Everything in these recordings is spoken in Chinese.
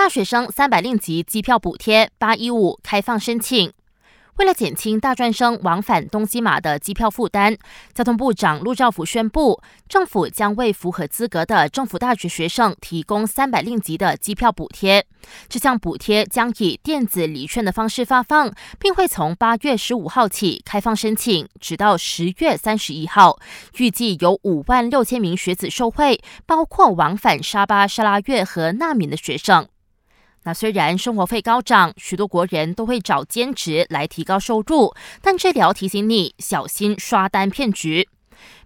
大学生三百令吉机票补贴八一五开放申请。为了减轻大专生往返东西马的机票负担，交通部长陆兆福宣布，政府将为符合资格的政府大学学生提供三百令吉的机票补贴。这项补贴将以电子礼券的方式发放，并会从八月十五号起开放申请，直到十月三十一号。预计有五万六千名学子受惠，包括往返沙巴、沙拉越和纳敏的学生。那虽然生活费高涨，许多国人都会找兼职来提高收入，但这里要提醒你小心刷单骗局。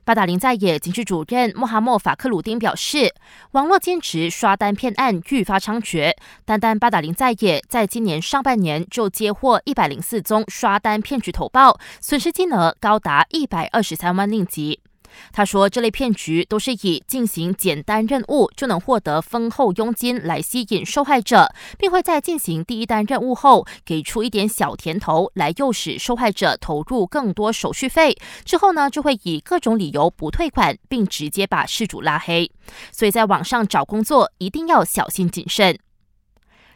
八达林在野警局主任穆哈默法克鲁丁表示，网络兼职刷单骗案愈发猖獗，单单八达林在野在今年上半年就接获一百零四宗刷单骗局投报，损失金额高达一百二十三万令吉。他说，这类骗局都是以进行简单任务就能获得丰厚佣金来吸引受害者，并会在进行第一单任务后给出一点小甜头，来诱使受害者投入更多手续费。之后呢，就会以各种理由不退款，并直接把事主拉黑。所以，在网上找工作一定要小心谨慎。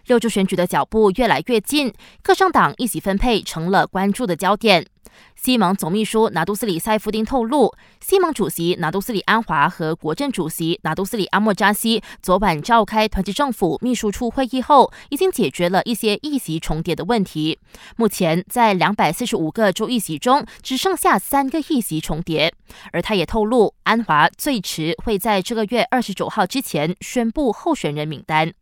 六州选举的脚步越来越近，各政党一起分配成了关注的焦点。西蒙总秘书拿督斯里塞夫丁透露，西蒙主席拿督斯里安华和国政主席拿督斯里阿莫扎西昨晚召开团结政府秘书处会议后，已经解决了一些议席重叠的问题。目前在两百四十五个州议席中，只剩下三个议席重叠。而他也透露，安华最迟会在这个月二十九号之前宣布候选人名单。